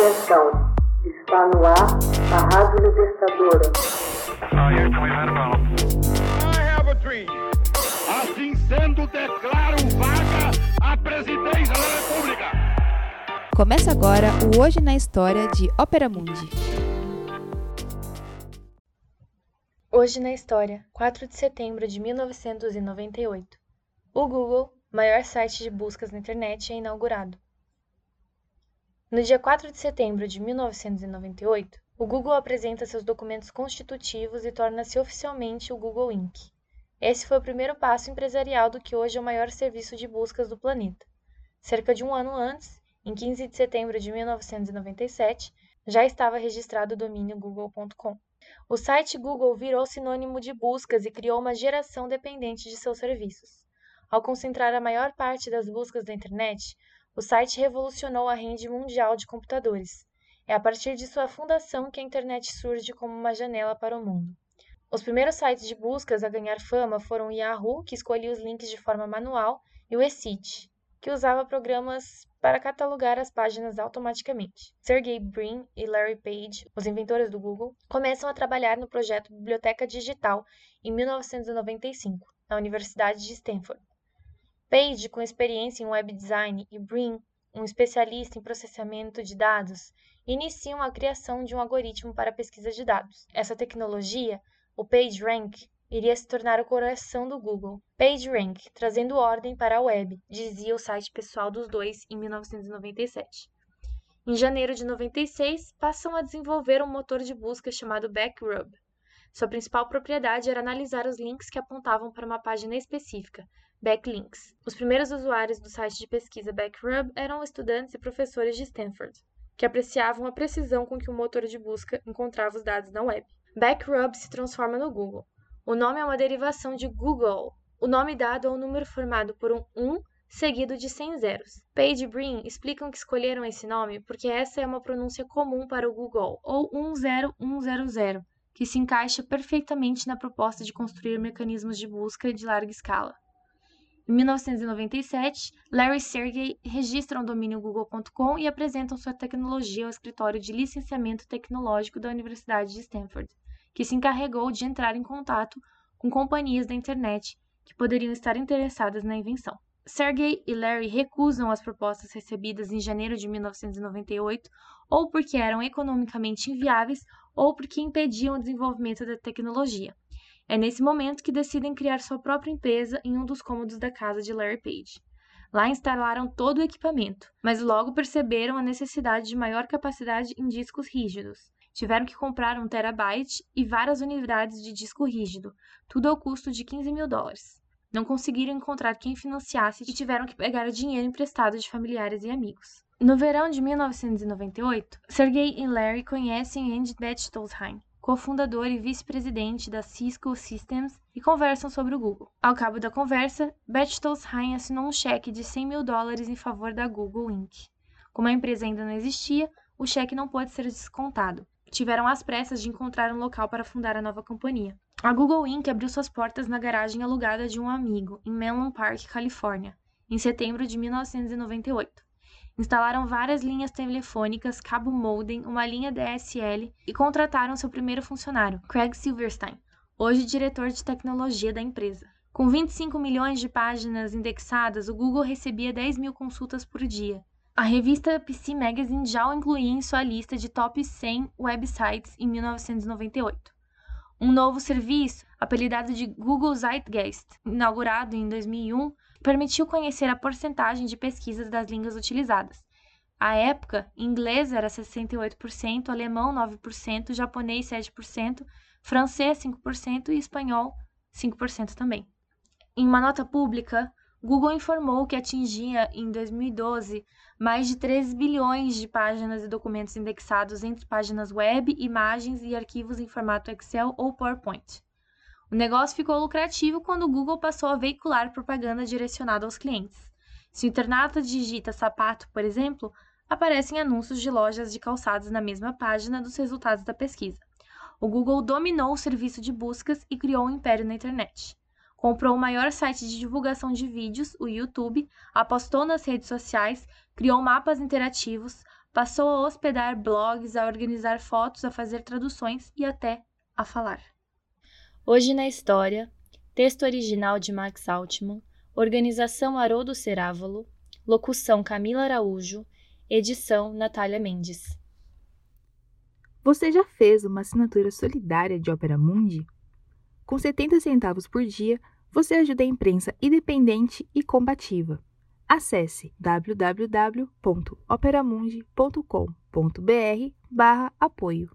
Atenção, está no ar a Rádio Libertadora. Assim sendo, declaro vaga a presidência da República. Começa agora o Hoje na História de Ópera Mundi. Hoje na História, 4 de setembro de 1998. O Google, maior site de buscas na internet, é inaugurado. No dia 4 de setembro de 1998, o Google apresenta seus documentos constitutivos e torna-se oficialmente o Google Inc. Esse foi o primeiro passo empresarial do que hoje é o maior serviço de buscas do planeta. Cerca de um ano antes, em 15 de setembro de 1997, já estava registrado o domínio google.com. O site Google virou sinônimo de buscas e criou uma geração dependente de seus serviços. Ao concentrar a maior parte das buscas da internet, o site revolucionou a rede mundial de computadores. É a partir de sua fundação que a internet surge como uma janela para o mundo. Os primeiros sites de buscas a ganhar fama foram o Yahoo, que escolhia os links de forma manual, e o eCite, que usava programas para catalogar as páginas automaticamente. Sergey Brin e Larry Page, os inventores do Google, começam a trabalhar no projeto Biblioteca Digital em 1995, na Universidade de Stanford. Page, com experiência em web design, e Brin, um especialista em processamento de dados, iniciam a criação de um algoritmo para pesquisa de dados. Essa tecnologia, o PageRank, iria se tornar o coração do Google. PageRank, trazendo ordem para a web, dizia o site pessoal dos dois em 1997. Em janeiro de 96, passam a desenvolver um motor de busca chamado Backrub. Sua principal propriedade era analisar os links que apontavam para uma página específica, backlinks. Os primeiros usuários do site de pesquisa Backrub eram estudantes e professores de Stanford, que apreciavam a precisão com que o motor de busca encontrava os dados na web. Backrub se transforma no Google. O nome é uma derivação de Google, o nome dado ao número formado por um 1 seguido de 100 zeros. Page e Brin explicam que escolheram esse nome porque essa é uma pronúncia comum para o Google, ou 10100, que se encaixa perfeitamente na proposta de construir mecanismos de busca de larga escala. Em 1997, Larry e Sergey registram o domínio google.com e apresentam sua tecnologia ao escritório de licenciamento tecnológico da Universidade de Stanford, que se encarregou de entrar em contato com companhias da internet que poderiam estar interessadas na invenção. Sergey e Larry recusam as propostas recebidas em janeiro de 1998, ou porque eram economicamente inviáveis, ou porque impediam o desenvolvimento da tecnologia. É nesse momento que decidem criar sua própria empresa em um dos cômodos da casa de Larry Page. Lá instalaram todo o equipamento, mas logo perceberam a necessidade de maior capacidade em discos rígidos. Tiveram que comprar um terabyte e várias unidades de disco rígido, tudo ao custo de 15 mil dólares. Não conseguiram encontrar quem financiasse e tiveram que pegar dinheiro emprestado de familiares e amigos. No verão de 1998, Sergey e Larry conhecem Andy Bechtolsheim, cofundador e vice-presidente da Cisco Systems, e conversam sobre o Google. Ao cabo da conversa, Bechtolsheim assinou um cheque de 100 mil dólares em favor da Google Inc. Como a empresa ainda não existia, o cheque não pode ser descontado. Tiveram as pressas de encontrar um local para fundar a nova companhia. A Google Inc. abriu suas portas na garagem alugada de um amigo, em Menlo Park, Califórnia, em setembro de 1998. Instalaram várias linhas telefônicas, cabo modem, uma linha DSL e contrataram seu primeiro funcionário, Craig Silverstein, hoje diretor de tecnologia da empresa. Com 25 milhões de páginas indexadas, o Google recebia 10 mil consultas por dia. A revista PC Magazine já o incluía em sua lista de top 100 websites em 1998. Um novo serviço, apelidado de Google Zeitgeist, inaugurado em 2001, permitiu conhecer a porcentagem de pesquisas das línguas utilizadas. À época, inglês era 68%, alemão 9%, japonês 7%, francês 5% e espanhol 5% também. Em uma nota pública, Google informou que atingia em 2012 mais de 3 bilhões de páginas e documentos indexados entre páginas web, imagens e arquivos em formato Excel ou PowerPoint. O negócio ficou lucrativo quando o Google passou a veicular propaganda direcionada aos clientes. Se o internauta digita sapato, por exemplo, aparecem anúncios de lojas de calçados na mesma página dos resultados da pesquisa. O Google dominou o serviço de buscas e criou um império na internet. Comprou o maior site de divulgação de vídeos, o YouTube, apostou nas redes sociais, criou mapas interativos, passou a hospedar blogs, a organizar fotos, a fazer traduções e até a falar. Hoje na História, texto original de Max Altman, organização Haroldo Cerávolo, locução Camila Araújo, edição Natália Mendes. Você já fez uma assinatura solidária de Opera Mundi? Com 70 centavos por dia, você ajuda a imprensa independente e combativa. Acesse www.operamundi.com.br/apoio.